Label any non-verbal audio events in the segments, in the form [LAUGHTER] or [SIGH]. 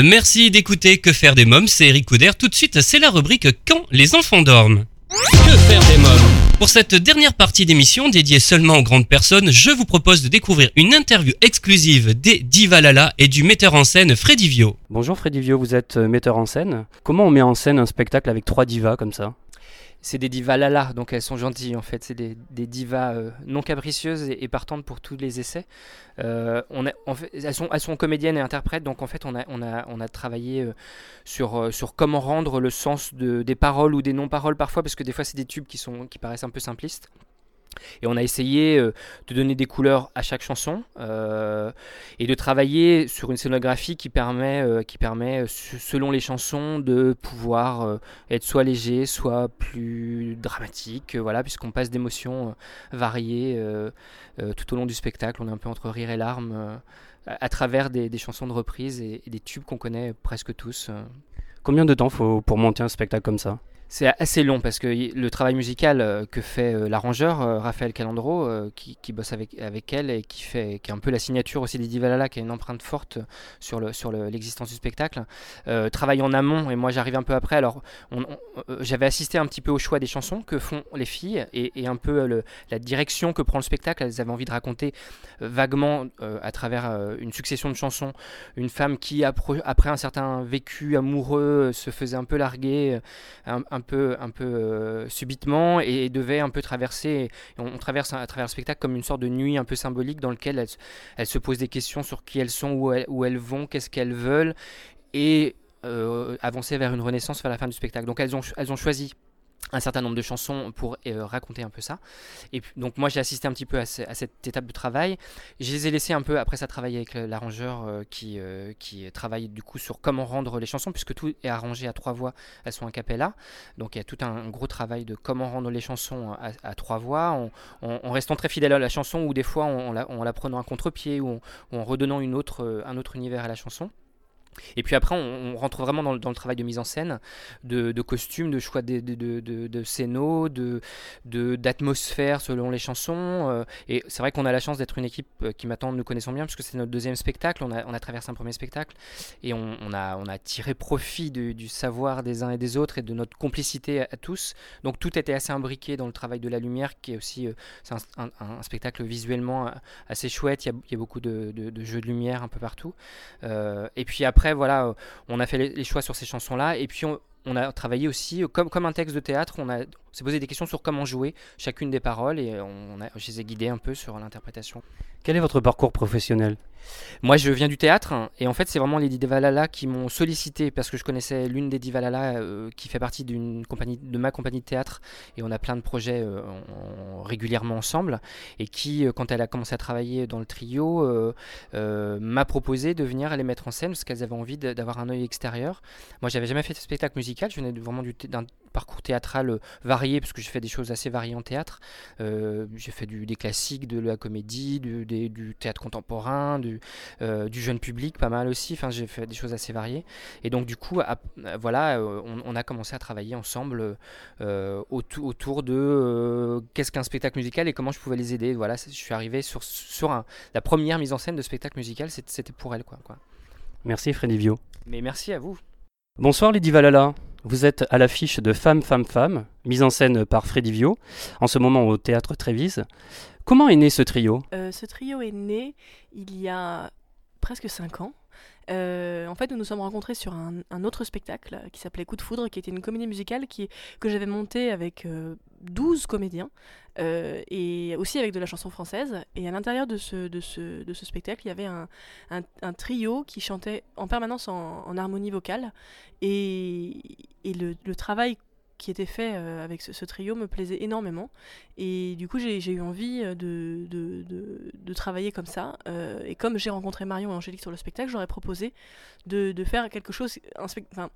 Merci d'écouter Que faire des mômes, c'est Eric Couder. Tout de suite, c'est la rubrique Quand les enfants dorment. Que faire des mômes Pour cette dernière partie d'émission dédiée seulement aux grandes personnes, je vous propose de découvrir une interview exclusive des Divalala et du metteur en scène Freddy Vio. Bonjour Freddy Vio, vous êtes euh, metteur en scène. Comment on met en scène un spectacle avec trois divas comme ça? C'est des divas lala, donc elles sont gentilles en fait. C'est des, divas euh, non capricieuses et, partantes pour tous les essais. Euh, elles, sont, comédiennes et interprètes, donc en fait on a, travaillé euh, sur, comment rendre le sens de, des paroles ou des non-paroles parfois, parce que des fois c'est des tubes qui paraissent un peu simplistes. Et on a essayé euh, de donner des couleurs à chaque chanson euh, et de travailler sur une scénographie qui permet, euh, qui permet selon les chansons, de pouvoir être soit léger, soit plus dramatique, voilà, puisqu'on passe d'émotions variées tout au long du spectacle. On est un peu entre rire et larmes à travers des, chansons de reprise et, et des tubes qu'on connaît presque tous. Combien de temps faut pour monter un spectacle comme ça? C'est assez long parce que le travail musical euh, que fait euh, l'arrangeur euh, Raphaël Calandro, qui, bosse avec, avec elle et qui fait qui est un peu la signature aussi des Divalala, qui a une empreinte forte sur le sur l'existence du spectacle, travaille en amont et moi j'arrive un peu après. Alors j'avais assisté un petit peu au choix des chansons que font les filles et, un peu la direction que prend le spectacle. Elles avaient envie de raconter vaguement à travers une succession de chansons une femme qui après un certain vécu amoureux se faisait un peu larguer, un un un peu euh, subitement et, devait un peu traverser. On, traverse à travers le spectacle comme une sorte de nuit un peu symbolique dans lequel elles, se posent des questions sur qui elles sont, où elles, où elles vont, qu'est-ce qu'elles veulent et euh, avancer vers une renaissance vers la fin du spectacle. Donc elles ont, elles ont choisi un certain nombre de chansons pour euh, raconter un peu ça. Et donc moi j'ai assisté un petit peu à, cette étape de travail. Je les ai laissés un peu après ça travailler avec l'arrangeur euh, qui, euh, qui travaille du coup sur comment rendre les chansons puisque tout est arrangé à trois voix, elles sont a cappella. Donc il y a tout un, gros travail de comment rendre les chansons à, trois voix en, restant très fidèle à la chanson ou des fois en, la, prenant à contre-pied ou, en redonnant une autre, un autre univers à la chanson. Et puis après, on, rentre vraiment dans le, travail de mise en scène, de, costumes, de choix de, de, de, de d'atmosphère selon les chansons. Euh, et c'est vrai qu'on a la chance d'être une équipe euh, qui maintenant nous connaissons bien, puisque c'est notre deuxième spectacle. On a, traversé un premier spectacle et on, a, on a tiré profit du savoir des uns et des autres et de notre complicité à, tous. Donc tout était assez imbriqué dans le travail de la lumière, qui est aussi euh, c'est un, un, spectacle visuellement assez chouette. Il y a, il y a beaucoup de, jeux de lumière un peu partout. et puis après, voilà, euh, on a fait les, choix sur ces chansons-là. Et puis, on, a travaillé aussi, euh, comme, comme un texte de théâtre, on, a, s'est posé des questions sur comment jouer chacune des paroles et on a, je les ai guidés un peu sur l'interprétation. Quel est votre parcours professionnel? Moi, je viens du théâtre et en fait, c'est vraiment les Divalala qui m'ont sollicité parce que je connaissais l'une des Divalala euh, qui fait partie d'une compagnie, de ma compagnie de théâtre et on a plein de projets euh, régulièrement ensemble et qui, euh, quand elle a commencé à travailler dans le trio, m'a proposé de venir les mettre en scène parce qu'elles avaient envie d'avoir un œil extérieur. Moi, j'avais jamais fait de spectacle musical, je venais vraiment d'un parcours théâtral varié parce que j'ai fait des choses assez variées en théâtre. j'ai fait du, des classiques, de la comédie, du du théâtre contemporain, du, euh, du, jeune public, pas mal aussi. Enfin, j'ai fait des choses assez variées. Et donc, du coup, voilà, euh, on, a commencé à travailler ensemble euh, autour, de qu'est-ce qu'un spectacle musical et comment je pouvais les aider. Voilà, je suis arrivé sur, sur la première mise en scène de spectacle musical, c'était pour elle. Quoi, quoi. Merci Freddy Vio. Mais merci à vous. Bonsoir Lydie Valala. Vous êtes à l'affiche de Femme, Femme, Femme, mise en scène par Freddy Vio, en ce moment au théâtre Trévise. Comment est né ce trio? Euh, Ce trio est né il y a presque 5 ans. Euh, en fait, nous nous sommes rencontrés sur un, autre spectacle qui s'appelait Coup de foudre, qui était une comédie musicale que j'avais montée avec 12 euh, comédiens et aussi avec de la chanson française. Et à l'intérieur de ce, spectacle, il y avait un, trio qui chantait en permanence en, harmonie vocale. Et, le travail qui était fait euh, avec ce, trio me plaisait énormément. Et du coup, j'ai eu envie euh, de, de, travailler comme ça. Euh, et comme j'ai rencontré Marion et Angélique sur le spectacle, j'aurais proposé de, faire quelque chose, un,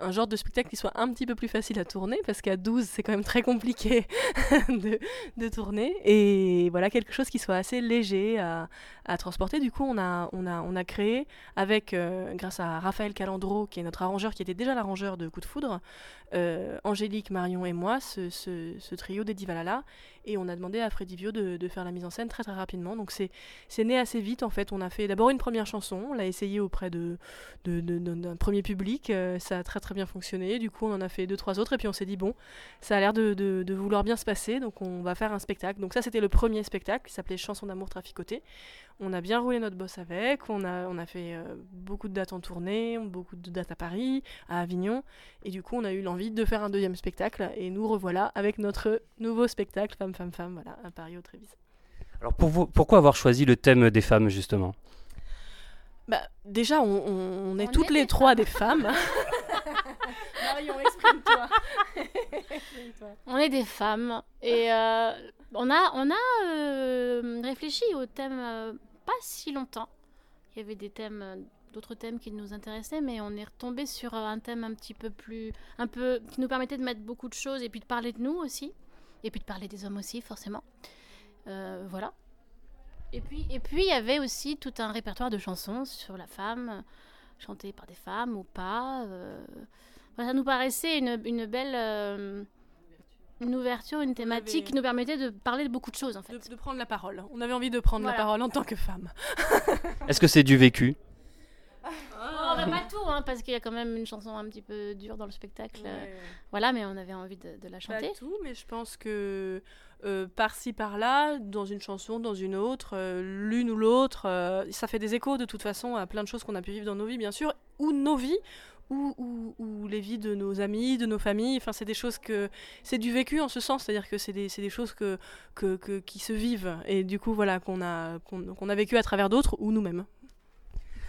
un genre de spectacle qui soit un petit peu plus facile à tourner, parce qu'à 12, c'est quand même très compliqué [LAUGHS] de, de, tourner. Et voilà, quelque chose qui soit assez léger à, à transporter. Du coup, on a, on a, on a créé, avec, euh, grâce à Raphaël Calandro, qui est notre arrangeur, qui était déjà l'arrangeur de Coup de Foudre, euh, Angélique, Marion et moi, ce, ce, trio des Divalala. Et on a demandé à Freddy Vio de, de, faire la mise en scène très très rapidement. Donc c'est né assez vite en fait. On a fait d'abord une première chanson, on l'a essayé auprès d'un de, de, premier public, euh, ça a très très bien fonctionné. Du coup on en a fait deux trois autres et puis on s'est dit bon, ça a l'air de, vouloir bien se passer, donc on va faire un spectacle. Donc ça c'était le premier spectacle qui s'appelait Chanson d'amour traficoté. On a bien roulé notre boss avec, on a, on a fait euh, beaucoup de dates en tournée, beaucoup de dates à Paris, à Avignon, et du coup on a eu l'envie de faire un deuxième spectacle, et nous revoilà avec notre nouveau spectacle Femme, Femme, Femme, voilà, à Paris au Trévis. Alors pour vous, pourquoi avoir choisi le thème des femmes justement? Bah, déjà, on, on, est toutes les trois des femmes. [LAUGHS] Marion, [LAUGHS] exprime-toi. on est des femmes et euh, on a, on a euh, réfléchi au thème euh, pas si longtemps. Il y avait des thèmes, d'autres thèmes qui nous intéressaient, mais on est retombé sur un thème un petit peu plus, un peu, qui nous permettait de mettre beaucoup de choses et puis de parler de nous aussi, et puis de parler des hommes aussi, forcément. voilà. Et puis, et puis il y avait aussi tout un répertoire de chansons sur la femme, chantées par des femmes ou pas. Ça nous paraissait une, une belle une ouverture, une thématique qui nous permettait de parler de beaucoup de choses en fait. De, prendre la parole. On avait envie de prendre la parole en tant que femme. [LAUGHS] Est-ce que c'est du vécu? Oh, bah, pas tout, hein, parce qu'il y a quand même une chanson un petit peu dure dans le spectacle. Voilà, mais on avait envie de, la chanter. Pas tout, mais je pense que euh, par-ci par-là, dans une chanson, dans une autre, euh, l'une ou l'autre, euh, ça fait des échos de toute façon à plein de choses qu'on a pu vivre dans nos vies, bien sûr, ou nos vies, ou, les vies de nos amis, de nos familles. Enfin, c'est des choses que. C'est du vécu en ce sens, c'est-à-dire que c'est des, des, choses que, que, que, qui se vivent et du coup, voilà, qu'on a, qu'on a vécu à travers d'autres ou nous-mêmes.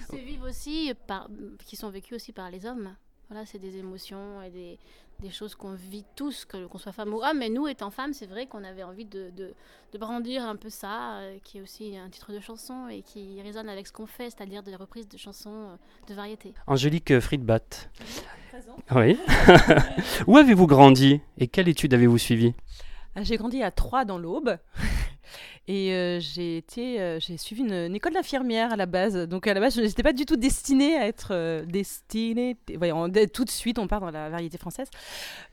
Qui aussi, par, qui sont vécues aussi par les hommes. Voilà, c'est des émotions et des, des choses qu'on vit tous, qu'on soit femme ou homme. Mais nous, étant femmes, c'est vrai qu'on avait envie de, de, de, brandir un peu ça, euh, qui est aussi un titre de chanson et qui résonne avec ce qu'on fait, c'est-à-dire des reprises de chansons euh, de variété. Angélique Friedbat. [LAUGHS] Oui. [LAUGHS] Où avez-vous grandi et quelle étude avez-vous suivi ah, J'ai grandi à Troyes dans l'Aube. Et euh, j'ai été, euh, j'ai suivi une, école d'infirmière à la base. Donc à la base, je n'étais pas du tout destinée à être euh, destinée. Voyons, tout de suite, on part dans la variété française.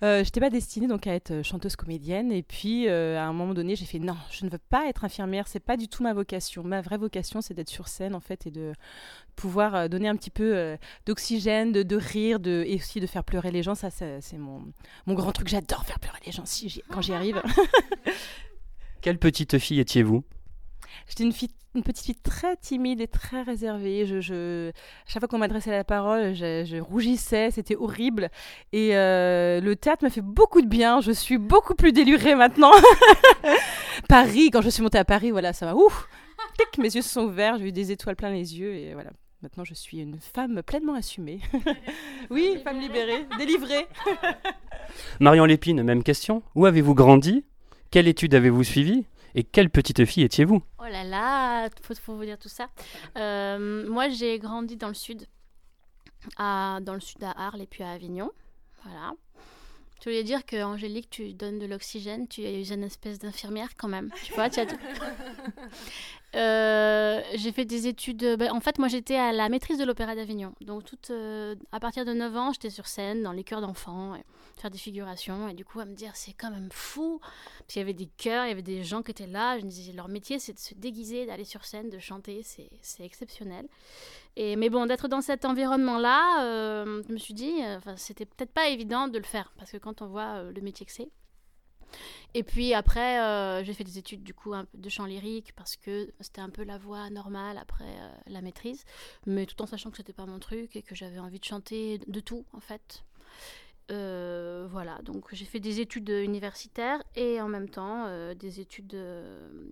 je n'étais pas destinée donc à être chanteuse comédienne. Et puis à un moment donné, j'ai fait non, je ne veux pas être infirmière. C'est pas du tout ma vocation. Ma vraie vocation, c'est d'être sur scène en fait et de pouvoir donner un petit peu d'oxygène, de, de, rire, de, et aussi de faire pleurer les gens. Ça, c'est mon, mon grand truc. J'adore faire pleurer les gens si quand j'y arrive. [LAUGHS] Quelle petite fille étiez-vous? J'étais une, fille, une petite fille très timide et très réservée. Je, je chaque fois qu'on m'adressait la parole, je, rougissais, c'était horrible. Et euh, le théâtre m'a fait beaucoup de bien. Je suis beaucoup plus délurée maintenant. [LAUGHS] Paris, quand je suis montée à Paris, voilà, ça m'a ouf. mes yeux se sont ouverts, j'ai eu des étoiles plein les yeux et voilà. Maintenant, je suis une femme pleinement assumée. [LAUGHS] oui, femme libérée, délivrée. [LAUGHS] Marion Lépine, même question? Où avez-vous grandi? Quelle étude avez-vous suivi et quelle petite fille étiez-vous? Oh là là, faut, faut vous dire tout ça. Euh, moi, j'ai grandi dans le sud, à, dans le sud à Arles et puis à Avignon. Voilà. Tu voulais dire que Angélique, tu donnes de l'oxygène, tu es une espèce d'infirmière quand même. Tu vois, tu as [LAUGHS] euh, j'ai fait des études. Ben, en fait, moi, j'étais à la maîtrise de l'Opéra d'Avignon. Donc, toute, euh, à partir de 9 ans, j'étais sur scène dans les chœurs d'enfants faire des figurations. Et du coup à me dire c'est quand même fou. Puis il y avait des chœurs il y avait des gens qui étaient là. Je me disais leur métier c'est de se déguiser d'aller sur scène de chanter. C'est exceptionnel. Et mais bon d'être dans cet environnement là euh, je me suis dit euh, c'était peut-être pas évident de le faire. Parce que quand on voit euh, le métier que c'est et puis après, j'ai fait des études du coup un de chant lyrique parce que c'était un peu la voix normale après la maîtrise, mais tout en sachant que c'était pas mon truc et que j'avais envie de chanter de tout en fait. Euh, voilà, donc j'ai fait des études universitaires et en même temps euh, des études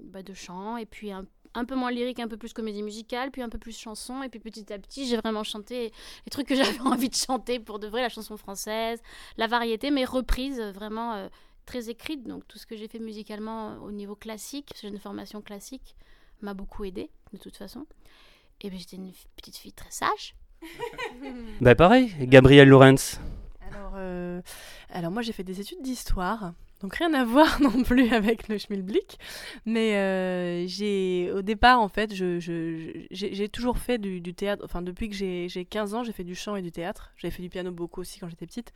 bah, de chant et puis un, peu moins lyrique, un peu plus comédie musicale, puis un peu plus chanson. Et puis petit à petit j'ai vraiment chanté les trucs que [LAUGHS] j'avais envie de chanter pour de vrai, la chanson française, la variété, mais reprise vraiment euh, très écrite. Donc tout ce que j'ai fait musicalement au niveau classique, parce que j'ai une formation classique, m'a beaucoup aidé de toute façon. Et puis j'étais une petite fille très sage. [LAUGHS] bah pareil, Gabrielle Lorenz. alors moi j'ai fait des études d'histoire. Donc rien à [LAUGHS] voir non plus avec le schmilblick. Mais euh, j'ai au départ, en fait, je, je- j'ai j'ai toujours fait du, du théâtre. Enfin, depuis que j'ai j'ai 15 ans, j'ai fait du chant et du théâtre. J'avais fait du piano beaucoup aussi quand j'étais petite.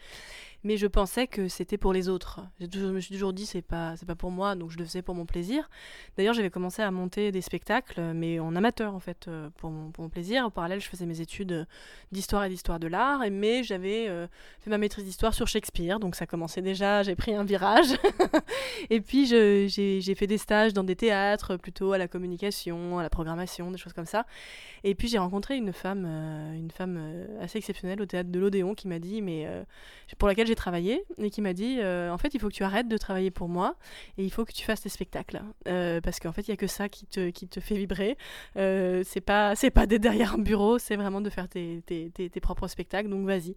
Mais je pensais que c'était pour les autres. Je me suis toujours dit, c'est pas, c'est pas pour moi, donc je le faisais pour mon plaisir. D'ailleurs, j'avais commencé à monter des spectacles, mais en amateur, en fait, euh, pour mon, plaisir. En parallèle, je faisais mes études d'histoire et d'histoire de l'art. Mais j'avais euh, fait ma maîtrise d'histoire sur Shakespeare, donc ça commençait déjà, j'ai pris un virage. [LAUGHS] et puis j'ai fait des stages dans des théâtres, plutôt à la communication, à la programmation, des choses comme ça. Et puis j'ai rencontré une femme, euh, une femme assez exceptionnelle au théâtre de l'Odéon qui m'a dit, mais pour laquelle j'ai travaillé, et qui m'a dit, euh, en fait, il faut que tu arrêtes de travailler pour moi et il faut que tu fasses tes spectacles, Euh, parce qu'en fait, il y a que ça qui te, qui te fait vibrer. Euh, c'est pas, c'est pas d'être derrière un bureau, c'est vraiment de faire tes, tes, tes, tes propres spectacles. Donc vas-y.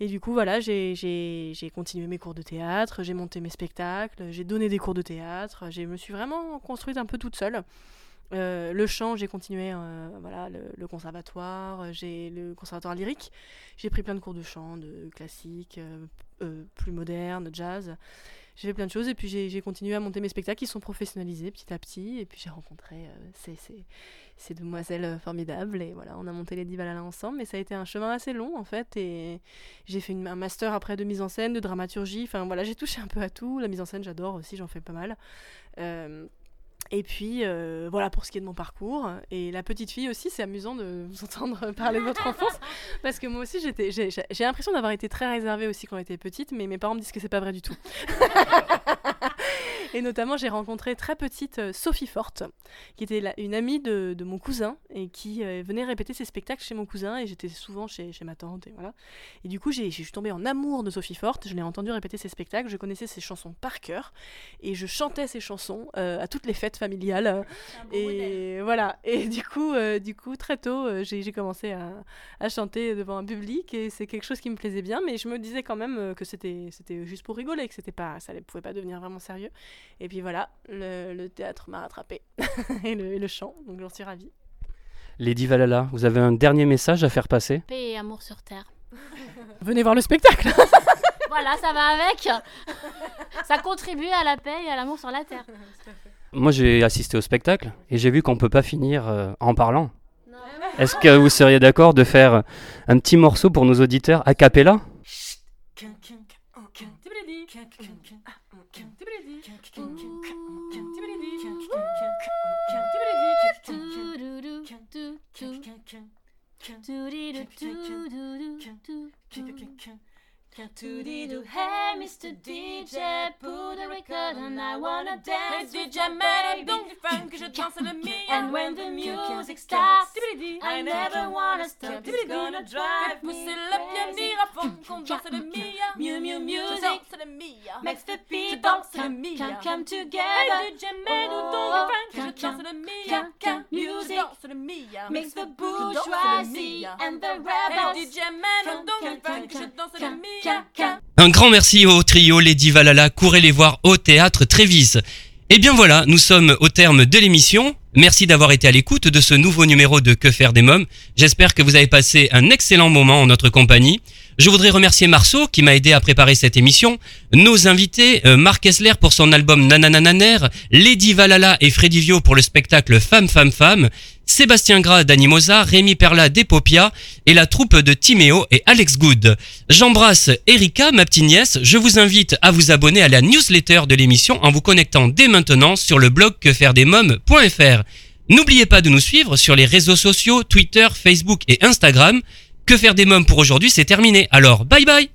Et du coup, voilà, j'ai- j'ai j'ai continué mes cours de théâtre, j'ai monté mes spectacles, j'ai donné des cours de théâtre, je me suis vraiment construite un peu toute seule. Euh, le chant, j'ai continué euh, voilà, le, conservatoire, j'ai le conservatoire lyrique. J'ai pris plein de cours de chant, de classique, euh, euh, plus moderne, jazz. J'ai fait plein de choses et puis j'ai continué à monter mes spectacles qui sont professionnalisés petit à petit. Et puis j'ai rencontré euh, ces, ces- demoiselles euh, formidables et voilà, on a monté les Divalala ensemble. Mais ça a été un chemin assez long en fait. Et j'ai fait un master après de mise en scène, de dramaturgie. Enfin voilà, j'ai touché un peu à tout. La mise en scène, j'adore aussi, j'en fais pas mal. Et puis euh, voilà pour ce qui est de mon parcours. Et la petite fille aussi, c'est amusant de vous [LAUGHS] entendre parler de votre enfance. Parce que moi aussi, j'ai l'impression d'avoir été très réservée aussi quand j'étais petite, mais mes parents me disent que c'est pas vrai du tout. [LAUGHS] et notamment, j'ai rencontré très petite euh, Sophie Forte, qui était la- une amie de, de mon cousin et qui euh, venait répéter ses spectacles chez mon cousin. Et j'étais souvent chez, chez ma tante. Et, voilà. et du coup, j'ai, je suis tombée en amour de Sophie Forte. Je l'ai entendue répéter ses spectacles. Je connaissais ses chansons par cœur. Et je chantais ses chansons euh, à toutes les fêtes familiales. euh, et voilà. Et du coup, euh, du coup très tôt, j'ai commencé à, à chanter devant un public et c'est quelque chose qui me plaisait bien. Mais je me disais quand même que c'était c'était juste pour rigoler, que c'était pas, ça ne pouvait pas devenir vraiment sérieux. Et puis voilà, le, le théâtre m'a rattrapé [LAUGHS] et, le, et le chant. Donc j'en suis ravie. Lady Valhalla, vous avez un dernier message à faire passer? Paix et amour sur terre. [LAUGHS] Venez voir le spectacle. [LAUGHS] Voilà, ça va avec. Ça contribue à la paix et à l'amour sur la terre. Moi, j'ai assisté au spectacle et j'ai vu qu'on peut pas finir euh, en parlant. Est-ce que vous seriez d'accord de faire un petit morceau pour nos auditeurs a cappella? Hey, Mr. DJ, put a record on. I wanna dance Hey, DJ man, you find que je danse le mien And when the music stops, I never wanna stop. It's gonna drive me crazy. à fond, qu'on danse le mien Mew, mew, Je music danse le mien makes the people danse le come, mien. come, come Hey together. DJ man, don't you find que je come, danse le come, Je music danse le mien Makes the Je danse le bourgeoisie mien. and the Hey rebels DJ man, come, don't you come, find que come, je danse le come. Un grand merci au trio Lady Valhalla, courez les voir au théâtre Trévis. Et bien voilà, nous sommes au terme de l'émission. Merci d'avoir été à l'écoute de ce nouveau numéro de Que faire des mômes. J'espère que vous avez passé un excellent moment en notre compagnie. Je voudrais remercier Marceau qui m'a aidé à préparer cette émission, nos invités, euh, Marc Esler pour son album Nananananer, Lady Valhalla et Freddy Vio pour le spectacle Femme Femme Femme, Sébastien Gras d'Animosa, Rémi Perla d'Epopia et la troupe de Timéo et Alex Good. J'embrasse Erika, ma petite nièce. Je vous invite à vous abonner à la newsletter de l'émission en vous connectant dès maintenant sur le blog quefairedesmoms.fr. N'oubliez pas de nous suivre sur les réseaux sociaux Twitter, Facebook et Instagram. Que faire des mômes pour aujourd'hui, c'est terminé. Alors, bye bye